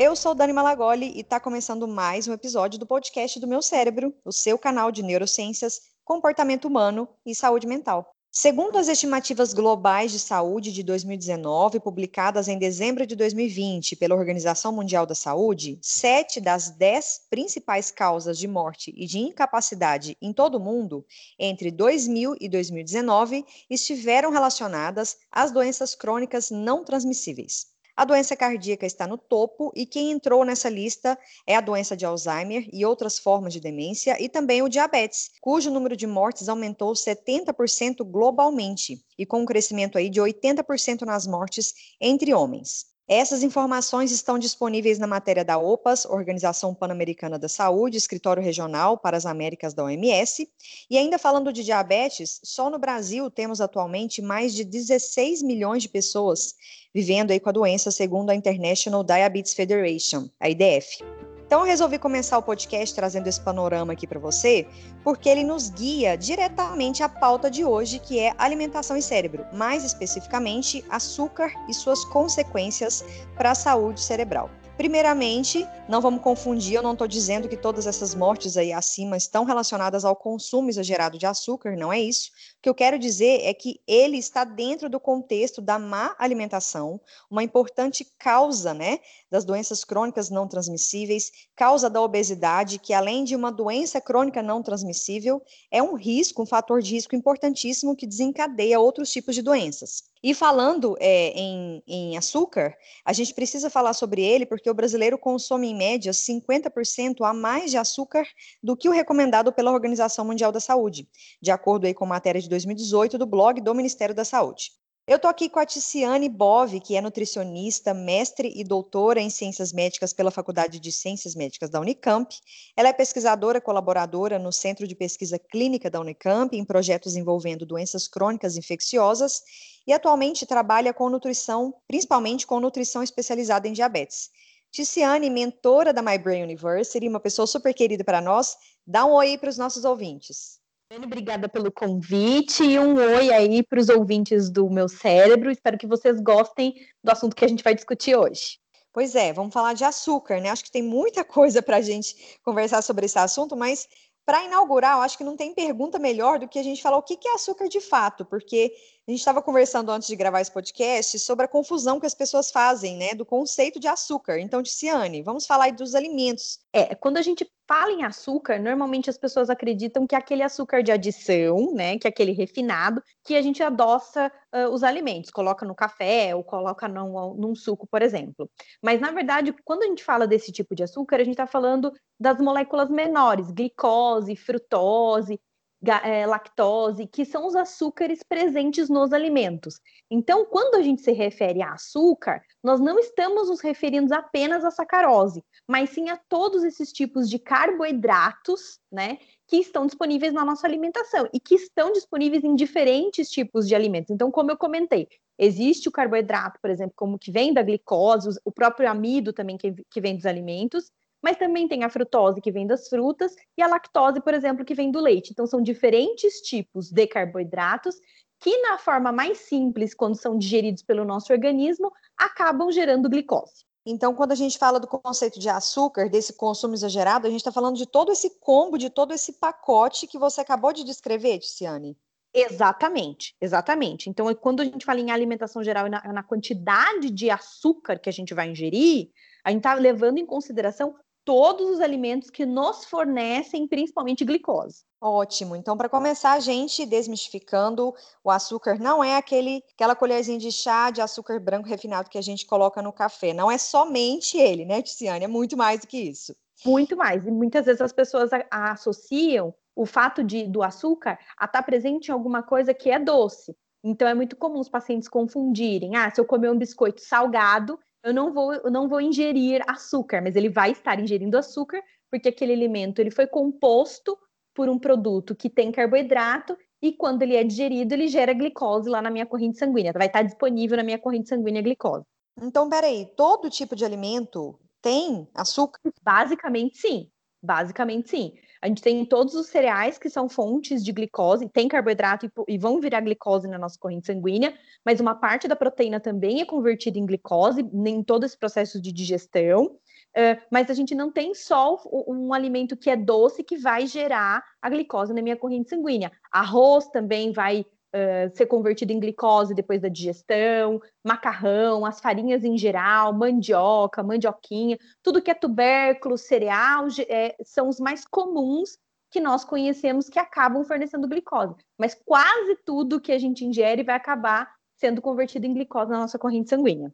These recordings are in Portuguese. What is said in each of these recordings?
eu sou Dani Malagoli e está começando mais um episódio do podcast do Meu Cérebro, o seu canal de neurociências, comportamento humano e saúde mental. Segundo as estimativas globais de saúde de 2019, publicadas em dezembro de 2020 pela Organização Mundial da Saúde, sete das dez principais causas de morte e de incapacidade em todo o mundo entre 2000 e 2019 estiveram relacionadas às doenças crônicas não transmissíveis. A doença cardíaca está no topo e quem entrou nessa lista é a doença de Alzheimer e outras formas de demência e também o diabetes, cujo número de mortes aumentou 70% globalmente e com um crescimento aí de 80% nas mortes entre homens. Essas informações estão disponíveis na matéria da OPAS, Organização Pan-Americana da Saúde, Escritório Regional para as Américas da OMS. E ainda falando de diabetes, só no Brasil temos atualmente mais de 16 milhões de pessoas vivendo aí com a doença, segundo a International Diabetes Federation, a IDF. Então, eu resolvi começar o podcast trazendo esse panorama aqui para você, porque ele nos guia diretamente à pauta de hoje, que é alimentação e cérebro, mais especificamente açúcar e suas consequências para a saúde cerebral. Primeiramente, não vamos confundir, eu não estou dizendo que todas essas mortes aí acima estão relacionadas ao consumo exagerado de açúcar, não é isso. O que eu quero dizer é que ele está dentro do contexto da má alimentação, uma importante causa, né, das doenças crônicas não transmissíveis, causa da obesidade, que além de uma doença crônica não transmissível, é um risco, um fator de risco importantíssimo que desencadeia outros tipos de doenças. E falando é, em, em, açúcar, a gente precisa falar sobre ele porque o brasileiro consome, em média, 50% a mais de açúcar do que o recomendado pela Organização Mundial da Saúde, de acordo aí com matéria de 2018 do blog do Ministério da Saúde. Eu estou aqui com a Ticiane Bove, que é nutricionista, mestre e doutora em Ciências Médicas pela Faculdade de Ciências Médicas da Unicamp. Ela é pesquisadora colaboradora no Centro de Pesquisa Clínica da Unicamp, em projetos envolvendo doenças crônicas infecciosas, e atualmente trabalha com nutrição, principalmente com nutrição especializada em diabetes. Ticiane, mentora da My Brain University, uma pessoa super querida para nós, dá um oi para os nossos ouvintes. Obrigada pelo convite e um oi aí para os ouvintes do meu cérebro. Espero que vocês gostem do assunto que a gente vai discutir hoje. Pois é, vamos falar de açúcar, né? Acho que tem muita coisa para a gente conversar sobre esse assunto, mas para inaugurar, eu acho que não tem pergunta melhor do que a gente falar o que é açúcar de fato, porque a gente estava conversando antes de gravar esse podcast sobre a confusão que as pessoas fazem, né, do conceito de açúcar. Então, Ticiane, vamos falar dos alimentos. É, quando a gente fala em açúcar, normalmente as pessoas acreditam que é aquele açúcar de adição, né, que é aquele refinado, que a gente adoça uh, os alimentos, coloca no café ou coloca num, num suco, por exemplo. Mas, na verdade, quando a gente fala desse tipo de açúcar, a gente está falando das moléculas menores, glicose, frutose, é, lactose, que são os açúcares presentes nos alimentos. Então, quando a gente se refere a açúcar, nós não estamos nos referindo apenas à sacarose, mas sim a todos esses tipos de carboidratos, né, que estão disponíveis na nossa alimentação e que estão disponíveis em diferentes tipos de alimentos. Então, como eu comentei, existe o carboidrato, por exemplo, como que vem da glicose, o próprio amido também que, que vem dos alimentos, mas também tem a frutose que vem das frutas e a lactose, por exemplo, que vem do leite. Então, são diferentes tipos de carboidratos que, na forma mais simples, quando são digeridos pelo nosso organismo, acabam gerando glicose. Então, quando a gente fala do conceito de açúcar, desse consumo exagerado, a gente está falando de todo esse combo, de todo esse pacote que você acabou de descrever, Ticiane. Exatamente, exatamente. Então, quando a gente fala em alimentação geral e na, na quantidade de açúcar que a gente vai ingerir, a gente está levando em consideração todos os alimentos que nos fornecem principalmente glicose. Ótimo. Então, para começar, a gente desmistificando, o açúcar não é aquele aquela colherzinha de chá de açúcar branco refinado que a gente coloca no café. Não é somente ele, né, Tiziane? É muito mais do que isso. Muito mais. E muitas vezes as pessoas a, a associam o fato de do açúcar a estar tá presente em alguma coisa que é doce. Então é muito comum os pacientes confundirem. Ah, se eu comer um biscoito salgado, eu não vou, eu não vou ingerir açúcar, mas ele vai estar ingerindo açúcar, porque aquele alimento ele foi composto por um produto que tem carboidrato e quando ele é digerido, ele gera glicose lá na minha corrente sanguínea. Vai estar disponível na minha corrente sanguínea glicose. Então, peraí, todo tipo de alimento tem açúcar? Basicamente, sim. Basicamente, sim. A gente tem todos os cereais que são fontes de glicose, tem carboidrato e, e, vão virar glicose na nossa corrente sanguínea, mas uma parte da proteína também é convertida em glicose em todo esse processo de digestão. Uh, mas a gente não tem só um, um alimento que é doce que vai gerar a glicose na minha corrente sanguínea. Arroz também vai uh, ser convertido em glicose depois da digestão, macarrão, as farinhas em geral, mandioca, mandioquinha, tudo que é tubérculo, cereal, é, são os mais comuns que nós conhecemos que acabam fornecendo glicose. Mas quase tudo que a gente ingere vai acabar sendo convertido em glicose na nossa corrente sanguínea.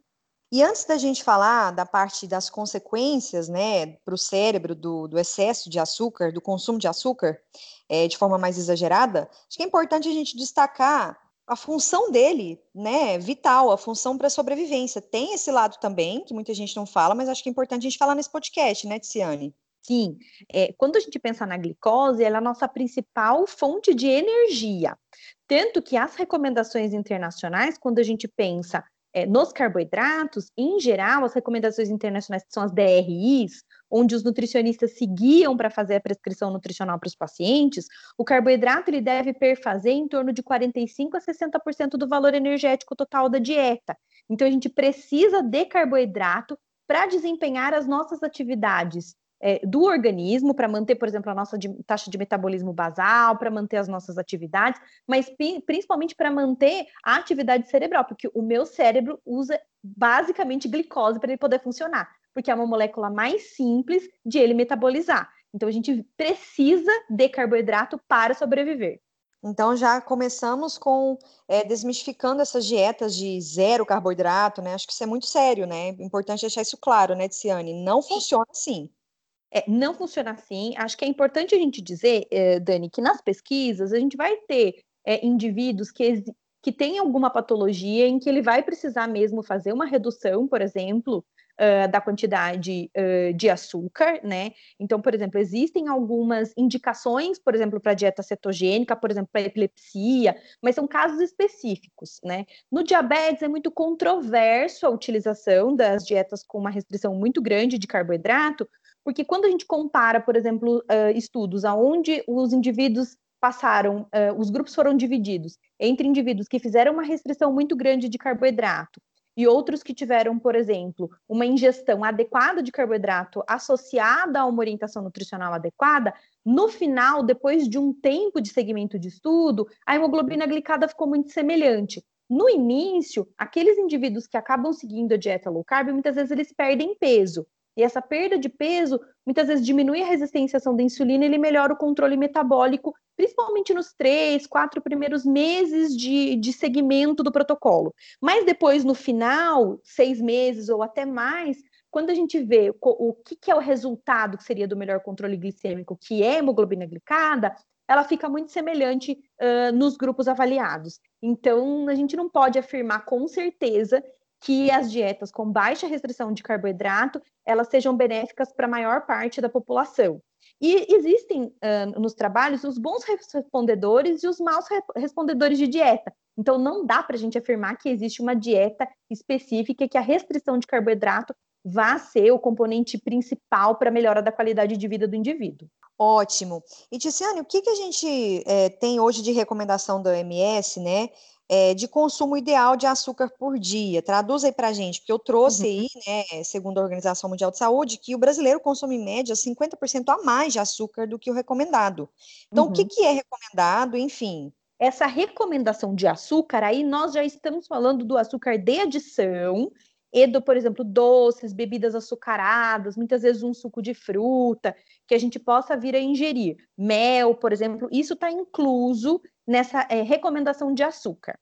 E antes da gente falar da parte das consequências, né, para o cérebro do, do, excesso de açúcar, do consumo de açúcar, é, de forma mais exagerada, acho que é importante a gente destacar a função dele, né, vital, a função para sobrevivência. Tem esse lado também, que muita gente não fala, mas acho que é importante a gente falar nesse podcast, né, Tiziane? Sim, é, quando a gente pensa na glicose, ela é a nossa principal fonte de energia. Tanto que as recomendações internacionais, quando a gente pensa é, nos carboidratos, em geral, as recomendações internacionais, que são as DRIs, onde os nutricionistas seguiam para fazer a prescrição nutricional para os pacientes, o carboidrato ele deve perfazer em torno de 45 a 60% do valor energético total da dieta. Então, a gente precisa de carboidrato para desempenhar as nossas atividades é, do organismo para manter, por exemplo, a nossa de, taxa de metabolismo basal, para manter as nossas atividades, mas principalmente para manter a atividade cerebral, porque o meu cérebro usa basicamente glicose para ele poder funcionar, porque é uma molécula mais simples de ele metabolizar. Então a gente precisa de carboidrato para sobreviver. Então já começamos com é, desmistificando essas dietas de zero carboidrato, né? Acho que isso é muito sério, né? Importante deixar isso claro, né, Tiziane? Não funciona assim. É, não funciona assim. Acho que é importante a gente dizer, eh, Dani, que nas pesquisas a gente vai ter é, indivíduos que, que têm alguma patologia em que ele vai precisar mesmo fazer uma redução, por exemplo, uh, da quantidade uh, de açúcar, né? Então, por exemplo, existem algumas indicações, por exemplo, para dieta cetogênica, por exemplo, para epilepsia, mas são casos específicos, né? No diabetes é muito controverso a utilização das dietas com uma restrição muito grande de carboidrato, porque quando a gente compara, por exemplo, uh, estudos aonde os indivíduos passaram, uh, os grupos foram divididos entre indivíduos que fizeram uma restrição muito grande de carboidrato e outros que tiveram, por exemplo, uma ingestão adequada de carboidrato associada a uma orientação nutricional adequada, no final, depois de um tempo de segmento de estudo, a hemoglobina glicada ficou muito semelhante. No início, aqueles indivíduos que acabam seguindo a dieta low carb, muitas vezes eles perdem peso. E essa perda de peso muitas vezes diminui a resistência à ação da insulina e ele melhora o controle metabólico, principalmente nos três, quatro primeiros meses de, de segmento do protocolo. Mas depois, no final, seis meses ou até mais, quando a gente vê o, o que, que é o resultado que seria do melhor controle glicêmico, que é a hemoglobina glicada, ela fica muito semelhante uh, nos grupos avaliados. Então, a gente não pode afirmar com certeza que as dietas com baixa restrição de carboidrato elas sejam benéficas para a maior parte da população. E existem uh, nos trabalhos os bons respondedores e os maus respondedores de dieta. Então, não dá para a gente afirmar que existe uma dieta específica que a restrição de carboidrato vá ser o componente principal para a melhora da qualidade de vida do indivíduo. Ótimo. E, Ticiane, o que, que a gente é, tem hoje de recomendação da OMS, né? É, de consumo ideal de açúcar por dia. Traduz aí para a gente, porque eu trouxe uhum. aí, né, segundo a Organização Mundial de Saúde, que o brasileiro consome em média 50% a mais de açúcar do que o recomendado. Então, uhum. o que, uhum. que é recomendado, enfim? Essa recomendação de açúcar, aí nós já estamos falando do açúcar de adição, e do, por exemplo, doces, bebidas açucaradas, muitas vezes um suco de fruta, que a gente possa vir a ingerir. Mel, por exemplo, isso está incluso nessa é, recomendação de açúcar.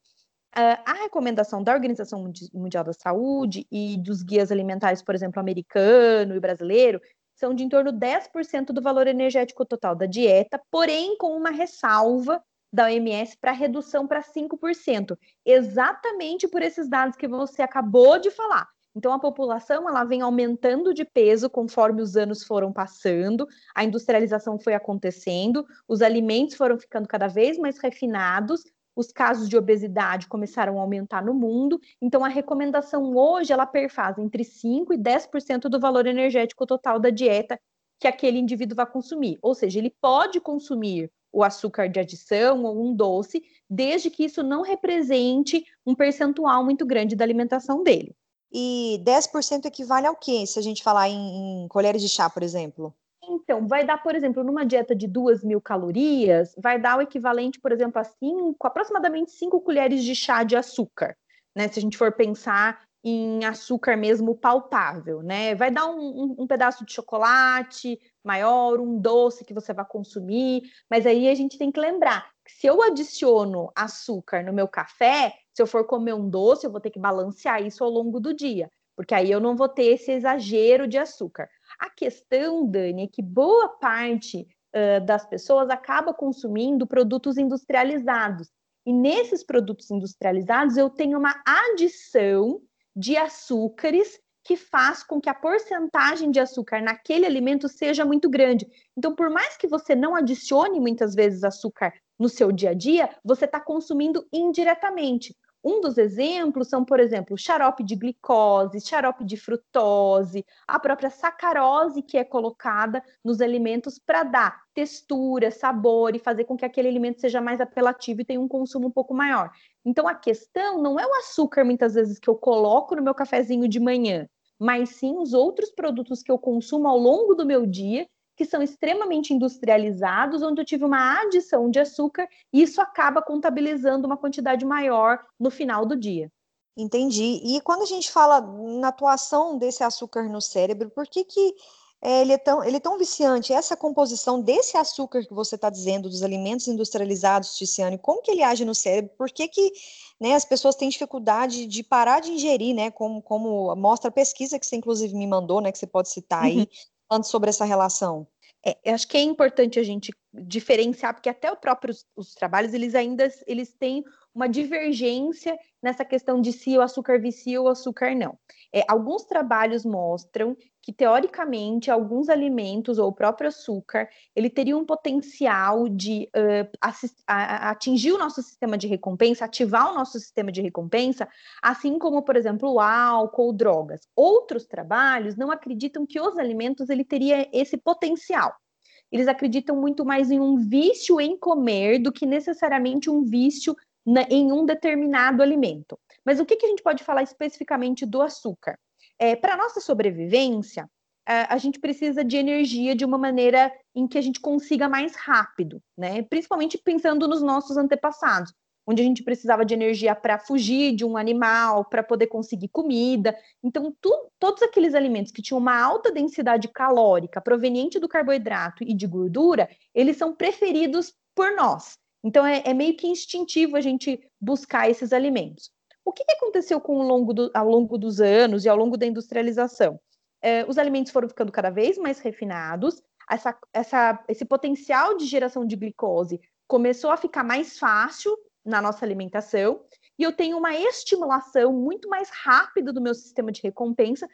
Uh, a recomendação da Organização Mundial da Saúde e dos guias alimentares, por exemplo, americano e brasileiro, são de em torno de 10% do valor energético total da dieta, porém com uma ressalva da OMS para redução para 5%, exatamente por esses dados que você acabou de falar. Então a população ela vem aumentando de peso conforme os anos foram passando, a industrialização foi acontecendo, os alimentos foram ficando cada vez mais refinados, os casos de obesidade começaram a aumentar no mundo. Então a recomendação hoje ela perfaz entre 5 e 10% do valor energético total da dieta que aquele indivíduo vai consumir. Ou seja, ele pode consumir o açúcar de adição ou um doce, desde que isso não represente um percentual muito grande da alimentação dele. E 10% equivale ao quê, se a gente falar em, em colheres de chá, por exemplo? Então, vai dar, por exemplo, numa dieta de duas mil calorias, vai dar o equivalente, por exemplo, a cinco, aproximadamente 5 colheres de chá de açúcar. Né? Se a gente for pensar em açúcar mesmo palpável, né? Vai dar um, um, um, pedaço de chocolate maior, um doce que você vai consumir, mas aí a gente tem que lembrar que se eu adiciono açúcar no meu café, se eu for comer um doce, eu vou ter que balancear isso ao longo do dia, porque aí eu não vou ter esse exagero de açúcar. A questão, Dani, é que boa parte uh, das pessoas acaba consumindo produtos industrializados. E nesses produtos industrializados eu tenho uma adição de açúcares que faz com que a porcentagem de açúcar naquele alimento seja muito grande. Então, por mais que você não adicione muitas vezes açúcar no seu dia a dia, você está consumindo indiretamente. Um dos exemplos são, por exemplo, xarope de glicose, xarope de frutose, a própria sacarose que é colocada nos alimentos para dar textura, sabor e fazer com que aquele alimento seja mais apelativo e tenha um consumo um pouco maior. Então a questão não é o açúcar muitas vezes que eu coloco no meu cafezinho de manhã, mas sim os outros produtos que eu consumo ao longo do meu dia que são extremamente industrializados, onde eu tive uma adição de açúcar e isso acaba contabilizando uma quantidade maior no final do dia. Entendi. E quando a gente fala na atuação desse açúcar no cérebro, por que, que é, ele, é tão, ele é tão viciante? Essa composição desse açúcar que você está dizendo, dos alimentos industrializados, Ticiane, como que ele age no cérebro? Por que, que né, as pessoas têm dificuldade de parar de ingerir, né? Como, como mostra a pesquisa que você inclusive me mandou, né? Que você pode citar aí, uhum falando sobre essa relação? É, acho que é importante a gente diferenciar, porque até os próprios os trabalhos, eles ainda eles têm uma divergência nessa questão de se o açúcar vicia ou o açúcar não. É, alguns trabalhos mostram que, teoricamente, alguns alimentos ou o próprio açúcar, ele teria um potencial de uh, atingir o nosso sistema de recompensa, ativar o nosso sistema de recompensa, assim como, por exemplo, o álcool drogas. Outros trabalhos não acreditam que os alimentos ele teria esse potencial eles acreditam muito mais em um vício em comer do que necessariamente um vício na, em um determinado alimento. Mas o que, que a gente pode falar especificamente do açúcar? É, Para nossa sobrevivência, a, a gente precisa de energia de uma maneira em que a gente consiga mais rápido, né? Principalmente pensando nos nossos antepassados, onde a gente precisava de energia para fugir de um animal, para poder conseguir comida. Então, tu, todos aqueles alimentos que tinham uma alta densidade calórica proveniente do carboidrato e de gordura, eles são preferidos por nós. Então, é, é meio que instintivo a gente buscar esses alimentos. O que, aconteceu com ao longo, do, ao longo dos anos e ao longo da industrialização? É, os alimentos foram ficando cada vez mais refinados, essa, essa, esse potencial de geração de glicose começou a ficar mais fácil na nossa alimentação, e eu tenho uma estimulação muito mais rápida do meu sistema de recompensa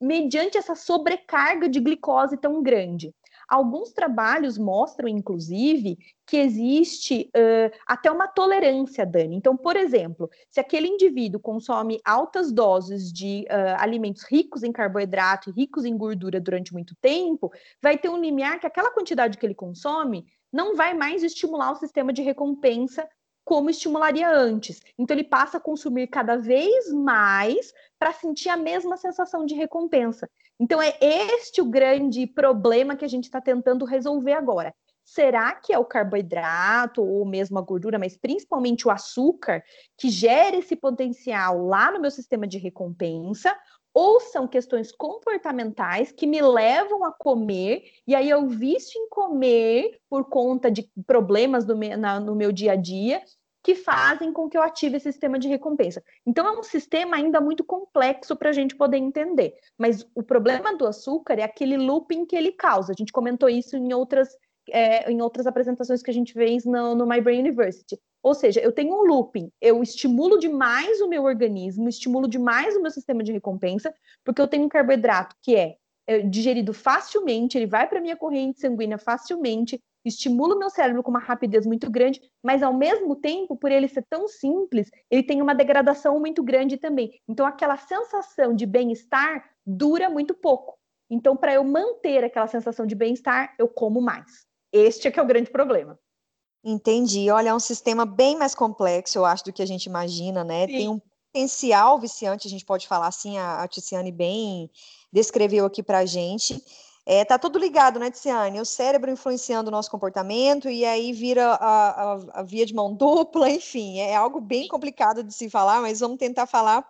mediante essa sobrecarga de glicose tão grande. Alguns trabalhos mostram, inclusive, que existe uh, até uma tolerância, Dani. Então, por exemplo, se aquele indivíduo consome altas doses de uh, alimentos ricos em carboidrato e ricos em gordura durante muito tempo, vai ter um limiar que aquela quantidade que ele consome não vai mais estimular o sistema de recompensa como estimularia antes. Então, ele passa a consumir cada vez mais para sentir a mesma sensação de recompensa. Então, é este o grande problema que a gente está tentando resolver agora. Será que é o carboidrato ou mesmo a gordura, mas principalmente o açúcar, que gera esse potencial lá no meu sistema de recompensa? Ou são questões comportamentais que me levam a comer, e aí eu vício em comer por conta de problemas do meu, na, no meu dia a dia, que fazem com que eu ative esse sistema de recompensa. Então, é um sistema ainda muito complexo para a gente poder entender. Mas o problema do açúcar é aquele looping que ele causa. A gente comentou isso em outras, é, em outras apresentações que a gente fez no, no My Brain University. Ou seja, eu tenho um looping, eu estimulo demais o meu organismo, estimulo demais o meu sistema de recompensa, porque eu tenho um carboidrato que é, é digerido facilmente, ele vai para a minha corrente sanguínea facilmente, estimula o meu cérebro com uma rapidez muito grande, mas ao mesmo tempo, por ele ser tão simples, ele tem uma degradação muito grande também. Então, aquela sensação de bem-estar dura muito pouco. Então, para eu manter aquela sensação de bem-estar, eu como mais. Este é que é o grande problema. Entendi. Olha, é um sistema bem mais complexo, eu acho, do que a gente imagina, né? Tem um potencial viciante, a gente pode falar assim, a, a Ticiane bem descreveu aqui para a gente. É, tá tudo ligado, né, Tiziane? O cérebro influenciando o nosso comportamento e aí vira a, a, a, via de mão dupla, enfim, é algo bem complicado de se falar, mas vamos tentar falar,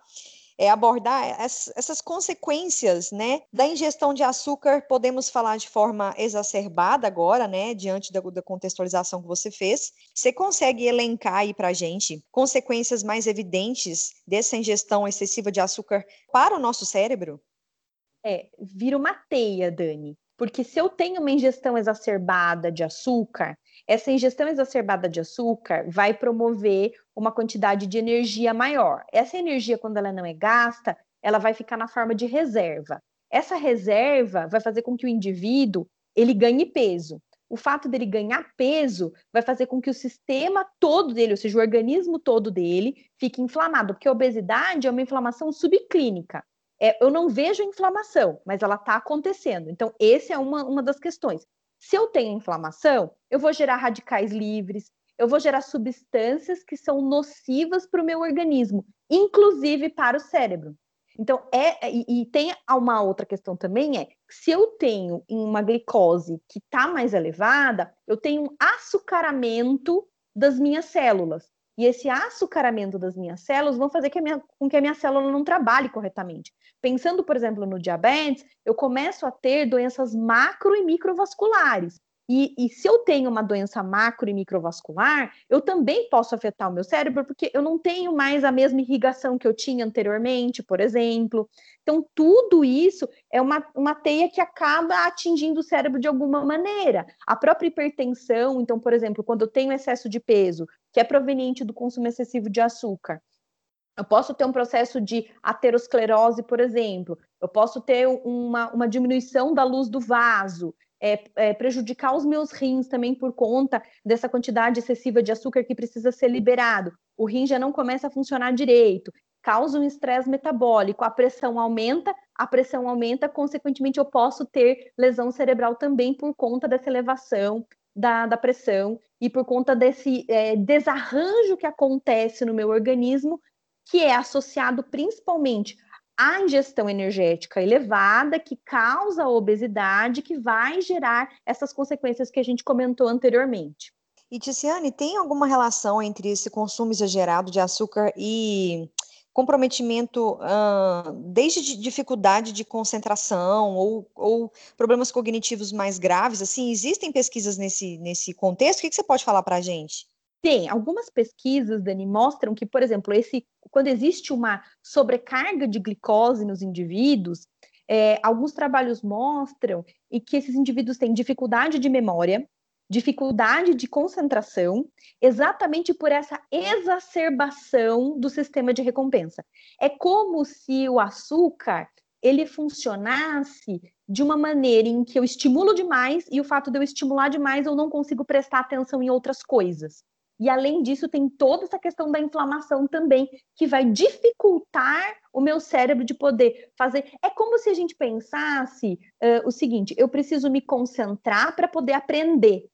é, abordar essas consequências, né, da ingestão de açúcar. Podemos falar de forma exacerbada agora, né, diante da, da contextualização que você fez. Você consegue elencar aí para gente consequências mais evidentes dessa ingestão excessiva de açúcar para o nosso cérebro? É, vira uma teia, Dani. Porque se eu tenho uma ingestão exacerbada de açúcar, essa ingestão exacerbada de açúcar vai promover uma quantidade de energia maior. Essa energia, quando ela não é gasta, ela vai ficar na forma de reserva. Essa reserva vai fazer com que o indivíduo ele ganhe peso. O fato dele ganhar peso vai fazer com que o sistema todo dele, ou seja, o organismo todo dele, fique inflamado, porque a obesidade é uma inflamação subclínica é, eu não vejo inflamação, mas ela está acontecendo. Então, essa é uma, uma das questões. Se eu tenho inflamação, eu vou gerar radicais livres, eu vou gerar substâncias que são nocivas para o meu organismo, inclusive para o cérebro. Então, é, e, e, tem uma outra questão também, é se eu tenho uma glicose que está mais elevada, eu tenho um açucaramento das minhas células. E esse açucaramento das minhas células vão fazer que minha, com que a minha célula não trabalhe corretamente. Pensando, por exemplo, no diabetes, eu começo a ter doenças macro e microvasculares. E, e, se eu tenho uma doença macro e microvascular, eu também posso afetar o meu cérebro, porque eu não tenho mais a mesma irrigação que eu tinha anteriormente, por exemplo. Então, tudo isso é uma, uma teia que acaba atingindo o cérebro de alguma maneira. A própria hipertensão, então, por exemplo, quando eu tenho excesso de peso, que é proveniente do consumo excessivo de açúcar, eu posso ter um processo de aterosclerose, por exemplo. Eu posso ter uma, uma diminuição da luz do vaso é, é, prejudicar os meus rins também por conta dessa quantidade excessiva de açúcar que precisa ser liberado. O rim já não começa a funcionar direito, causa um estresse metabólico, a pressão aumenta, a pressão aumenta, consequentemente eu posso ter lesão cerebral também por conta dessa elevação da, da pressão e por conta desse é, desarranjo que acontece no meu organismo, que é associado principalmente a ingestão energética elevada que causa a obesidade, que vai gerar essas consequências que a gente comentou anteriormente. E Ticiane, tem alguma relação entre esse consumo exagerado de açúcar e comprometimento, desde dificuldade de concentração ou, ou, problemas cognitivos mais graves? Assim, existem pesquisas nesse, nesse contexto? O que, que você pode falar para a gente? Tem. Algumas pesquisas, Dani, mostram que, por exemplo, esse, quando existe uma sobrecarga de glicose nos indivíduos, é, alguns trabalhos mostram e que esses indivíduos têm dificuldade de memória, dificuldade de concentração, exatamente por essa exacerbação do sistema de recompensa. É como se o açúcar ele funcionasse de uma maneira em que eu estimulo demais e o fato de eu estimular demais eu não consigo prestar atenção em outras coisas. E além disso, tem toda essa questão da inflamação também, que vai dificultar o meu cérebro de poder fazer. É como se a gente pensasse uh, o seguinte: eu preciso me concentrar para poder aprender.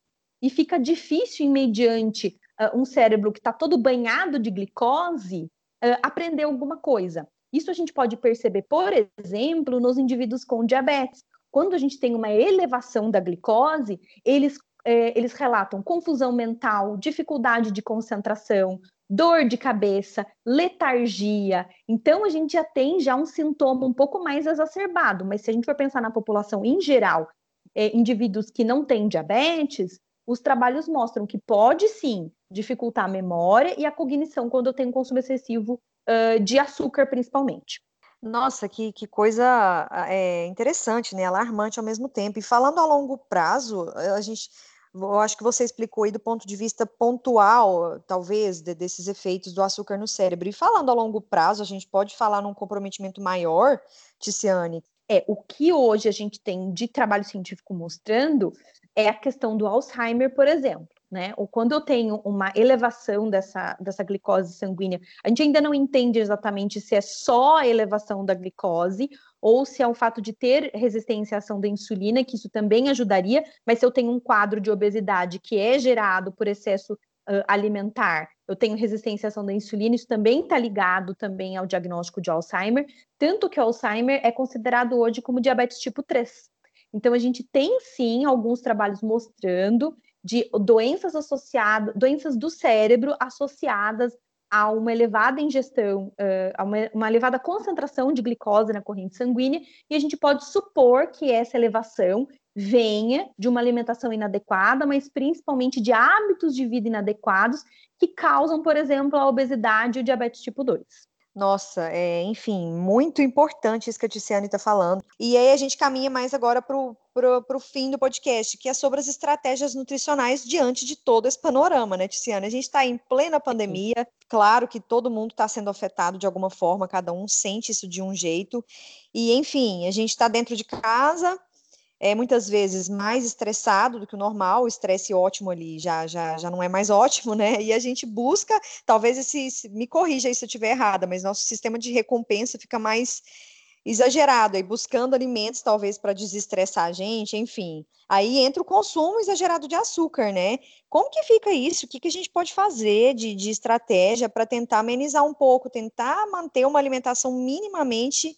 E fica difícil, mediante uh, um cérebro que está todo banhado de glicose, uh, aprender alguma coisa. Isso a gente pode perceber, por exemplo, nos indivíduos com diabetes. Quando a gente tem uma elevação da glicose, eles é, eles relatam confusão mental, dificuldade de concentração, dor de cabeça, letargia. Então, a gente já tem já um sintoma um pouco mais exacerbado, mas se a gente for pensar na população em geral, é, indivíduos que não têm diabetes, os trabalhos mostram que pode sim dificultar a memória e a cognição quando eu tenho consumo excessivo uh, de açúcar, principalmente. Nossa, que, que coisa é, interessante, né? Alarmante ao mesmo tempo. E falando a longo prazo, a gente eu acho que você explicou aí do ponto de vista pontual, talvez, de, desses efeitos do açúcar no cérebro. E falando a longo prazo, a gente pode falar num comprometimento maior, Ticiane? É, o que hoje a gente tem de trabalho científico mostrando é a questão do Alzheimer, por exemplo. Né? Ou quando eu tenho uma elevação dessa, dessa glicose sanguínea, a gente ainda não entende exatamente se é só a elevação da glicose ou se é o fato de ter resistência à ação da insulina, que isso também ajudaria, mas se eu tenho um quadro de obesidade que é gerado por excesso uh, alimentar, eu tenho resistência à ação da insulina, isso também está ligado também ao diagnóstico de Alzheimer, tanto que o Alzheimer é considerado hoje como diabetes tipo 3. Então, a gente tem sim alguns trabalhos mostrando de doenças associadas, doenças do cérebro associadas a uma elevada ingestão, uh, a uma, uma, elevada concentração de glicose na corrente sanguínea, e a gente pode supor que essa elevação venha de uma alimentação inadequada, mas principalmente de hábitos de vida inadequados que causam, por exemplo, a obesidade e o diabetes tipo 2. Nossa, é, enfim, muito importante isso que a Tiziane está falando. E aí a gente caminha mais agora para o fim do podcast, que é sobre as estratégias nutricionais diante de todo esse panorama, né, Tiziane? A gente está em plena pandemia, claro que todo mundo está sendo afetado de alguma forma, cada um sente isso de um jeito. E, enfim, a gente está dentro de casa, é muitas vezes mais estressado do que o normal, o estresse ótimo ali já, já, já não é mais ótimo, né? E a gente busca, talvez esse, me corrija aí se eu estiver errada, mas nosso sistema de recompensa fica mais exagerado, aí buscando alimentos talvez para desestressar a gente, enfim. Aí entra o consumo exagerado de açúcar, né? Como que fica isso? O que, que a gente pode fazer de, de estratégia para tentar amenizar um pouco, tentar manter uma alimentação minimamente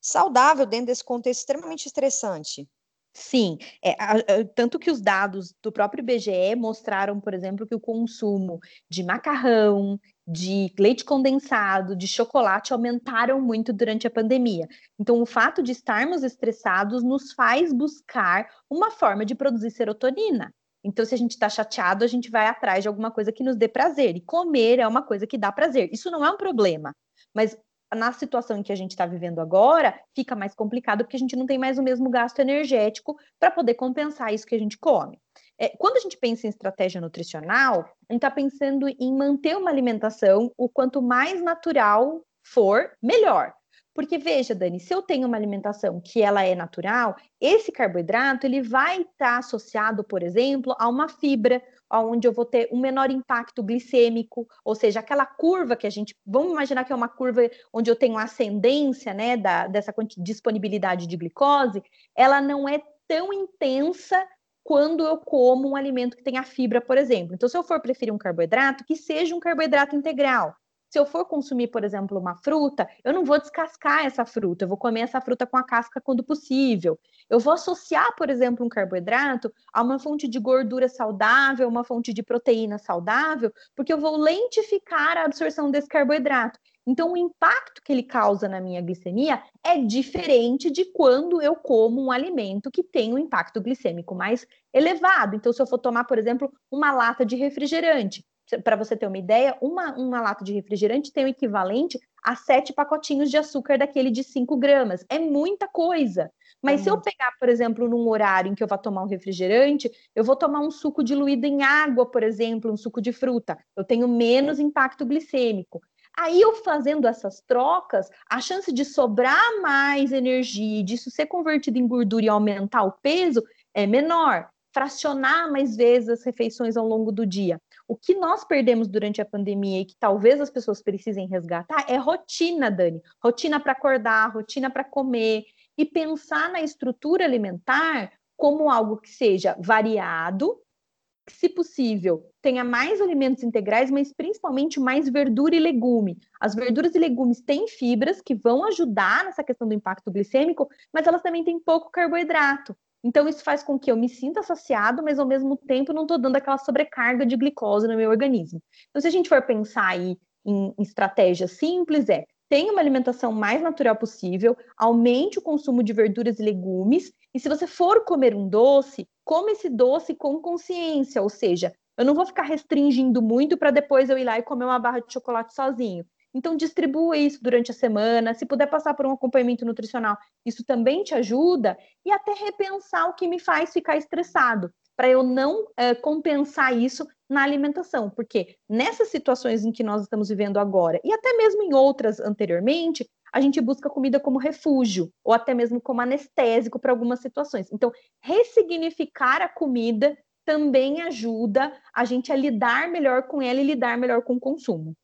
saudável dentro desse contexto extremamente estressante? Sim, é, a, a, tanto que os dados do próprio IBGE mostraram, por exemplo, que o consumo de macarrão, de leite condensado, de chocolate aumentaram muito durante a pandemia. Então, o fato de estarmos estressados nos faz buscar uma forma de produzir serotonina. Então, se a gente está chateado, a gente vai atrás de alguma coisa que nos dê prazer. E comer é uma coisa que dá prazer. Isso não é um problema. Mas na situação em que a gente está vivendo agora, fica mais complicado porque a gente não tem mais o mesmo gasto energético para poder compensar isso que a gente come. É, quando a gente pensa em estratégia nutricional, a gente está pensando em manter uma alimentação o quanto mais natural for, melhor. Porque veja, Dani, se eu tenho uma alimentação que ela é natural, esse carboidrato ele vai estar tá associado, por exemplo, a uma fibra, onde eu vou ter um menor impacto glicêmico, ou seja, aquela curva que a gente, vamos imaginar que é uma curva onde eu tenho ascendência, né, da, dessa disponibilidade de glicose, ela não é tão intensa quando eu como um alimento que tenha fibra, por exemplo. Então, se eu for preferir um carboidrato, que seja um carboidrato integral, se eu for consumir, por exemplo, uma fruta, eu não vou descascar essa fruta, eu vou comer essa fruta com a casca quando possível. Eu vou associar, por exemplo, um carboidrato a uma fonte de gordura saudável, uma fonte de proteína saudável, porque eu vou lentificar a absorção desse carboidrato. Então, o impacto que ele causa na minha glicemia é diferente de quando eu como um alimento que tem um impacto glicêmico mais elevado. Então, se eu for tomar, por exemplo, uma lata de refrigerante, para você ter uma ideia, uma, uma lata de refrigerante tem o equivalente a sete pacotinhos de açúcar daquele de 5 gramas. É muita coisa. Mas se eu pegar, por exemplo, num horário em que eu vou tomar um refrigerante, eu vou tomar um suco diluído em água, por exemplo, um suco de fruta. Eu tenho menos impacto glicêmico. Aí eu fazendo essas trocas, a chance de sobrar mais energia, disso ser convertido em gordura e aumentar o peso é menor. Fracionar mais vezes as refeições ao longo do dia. O que nós perdemos durante a pandemia e que talvez as pessoas precisem resgatar é rotina, Dani. Rotina para acordar, rotina para comer e pensar na estrutura alimentar como algo que seja variado, que, se possível, tenha mais alimentos integrais, mas principalmente mais verdura e legume. As verduras e legumes têm fibras que vão ajudar nessa questão do impacto glicêmico, mas elas também têm pouco carboidrato. Então, isso faz com que eu me sinta saciado, mas ao mesmo tempo não estou dando aquela sobrecarga de glicose no meu organismo. Então, se a gente for pensar aí em, em estratégias simples, é tenha uma alimentação mais natural possível, aumente o consumo de verduras e legumes, e se você for comer um doce, come esse doce com consciência, ou seja, eu não vou ficar restringindo muito para depois eu ir lá e comer uma barra de chocolate sozinho. Então, distribua isso durante a semana. Se puder passar por um acompanhamento nutricional, isso também te ajuda. E até repensar o que me faz ficar estressado, para eu não é, compensar isso na alimentação. Porque nessas situações em que nós estamos vivendo agora, e até mesmo em outras anteriormente, a gente busca comida como refúgio, ou até mesmo como anestésico para algumas situações. Então, ressignificar a comida também ajuda a gente a lidar melhor com ela e lidar melhor com o consumo.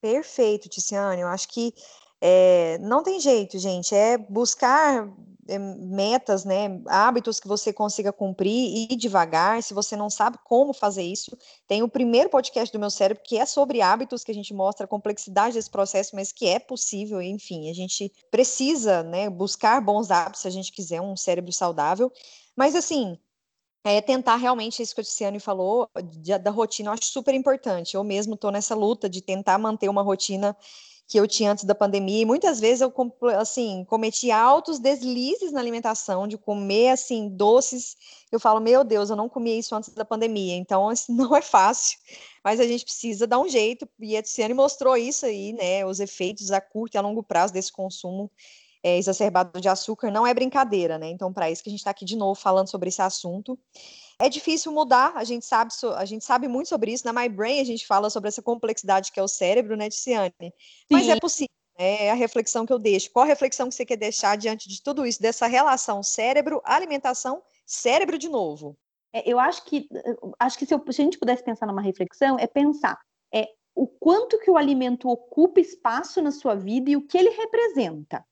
Perfeito, Ticiane. Eu acho que é, não tem jeito, gente. É buscar é, metas, né, hábitos que você consiga cumprir e devagar. Se você não sabe como fazer isso, tem o primeiro podcast do meu cérebro que é sobre hábitos, que a gente mostra a complexidade desse processo, mas que é possível. Enfim, a gente precisa, né, buscar bons hábitos se a gente quiser um cérebro saudável. Mas assim, é tentar realmente isso que o Tiziane falou de, da rotina, eu acho super importante. Eu mesmo estou nessa luta de tentar manter uma rotina que eu tinha antes da pandemia, e muitas vezes eu, assim, cometi altos deslizes na alimentação, de comer, assim, doces, eu falo, meu Deus, eu não comia isso antes da pandemia, então, assim, não é fácil, mas a gente precisa dar um jeito, e a Tiziane mostrou isso aí, né, os efeitos a curto e a longo prazo desse consumo é, exacerbado de açúcar, não é brincadeira, né, então, para isso que a gente está aqui de novo falando sobre esse assunto, é difícil mudar, a gente sabe, a gente sabe muito sobre isso. Na My Brain a gente fala sobre essa complexidade que é o cérebro, né, Ticiane? Mas é possível, né? É a reflexão que eu deixo. Qual a reflexão que você quer deixar diante de tudo isso, dessa relação cérebro, alimentação, cérebro de novo? É, eu acho que acho que se, eu, se a gente pudesse pensar numa reflexão, é pensar é, o quanto que o alimento ocupa espaço na sua vida e o que ele representa.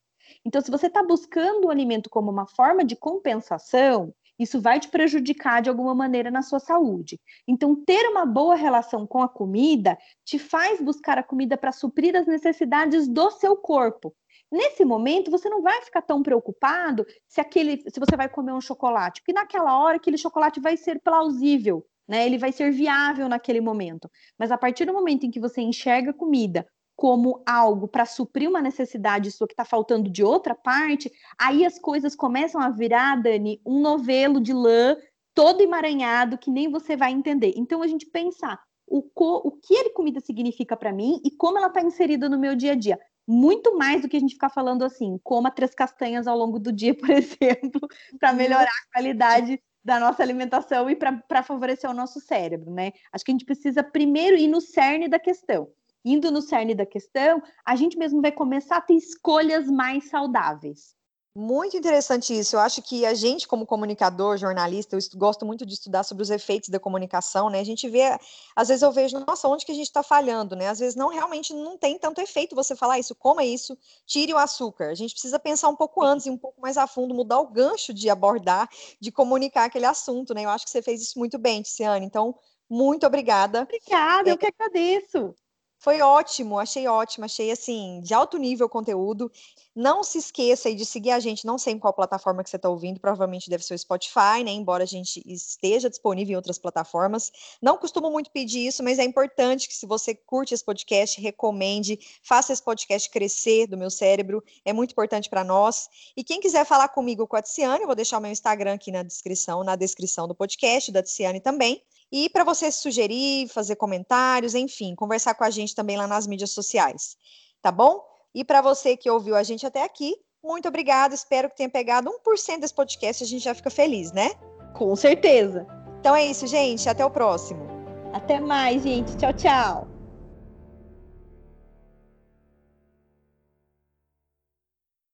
Então, se você está buscando o alimento como uma forma de compensação, isso vai te prejudicar de alguma maneira na sua saúde. Então, ter uma boa relação com a comida te faz buscar a comida para suprir as necessidades do seu corpo. Nesse momento, você não vai ficar tão preocupado se aquele, se você vai comer um chocolate, porque naquela hora aquele chocolate vai ser plausível, né? Ele vai ser viável naquele momento. Mas a partir do momento em que você enxerga comida como algo para suprir uma necessidade sua que está faltando de outra parte, aí as coisas começam a virar, Dani, um novelo de lã todo emaranhado que nem você vai entender. Então a gente pensar o, co, o que a comida significa para mim e como ela está inserida no meu dia a dia. Muito mais do que a gente ficar falando assim, coma três castanhas ao longo do dia, por exemplo, para uhum. melhorar a qualidade da nossa alimentação e para favorecer o nosso cérebro, né? Acho que a gente precisa primeiro ir no cerne da questão indo no cerne da questão, a gente mesmo vai começar a ter escolhas mais saudáveis. Muito interessante isso. Eu acho que a gente, como comunicador, jornalista, eu gosto muito de estudar sobre os efeitos da comunicação, né? A gente vê, às vezes eu vejo, nossa, onde que a gente está falhando, né? Às vezes não realmente não tem tanto efeito você falar isso, coma isso, tire o açúcar. A gente precisa pensar um pouco antes e um pouco mais a fundo, mudar o gancho de abordar, de comunicar aquele assunto, né? Eu acho que você fez isso muito bem, Tiziane. Então, muito obrigada. Obrigada, é... eu que agradeço. Foi ótimo, achei ótimo, achei assim, de alto nível o conteúdo. Não se esqueça de seguir a gente, não sei em qual plataforma que você está ouvindo, provavelmente deve ser o Spotify, né? Embora a gente esteja disponível em outras plataformas. Não costumo muito pedir isso, mas é importante que se você curte esse podcast, recomende, faça esse podcast crescer do meu cérebro, é muito importante para nós. E quem quiser falar comigo com a Tiziane, eu vou deixar o meu Instagram aqui na descrição, na descrição do podcast, da Tiziane também. E para você sugerir, fazer comentários, enfim, conversar com a gente também lá nas mídias sociais, tá bom? E para você que ouviu a gente até aqui, muito obrigada. Espero que tenha pegado 1% desse podcast, a gente já fica feliz, né? Com certeza. Então é isso, gente. Até o próximo. Até mais, gente. Tchau, tchau.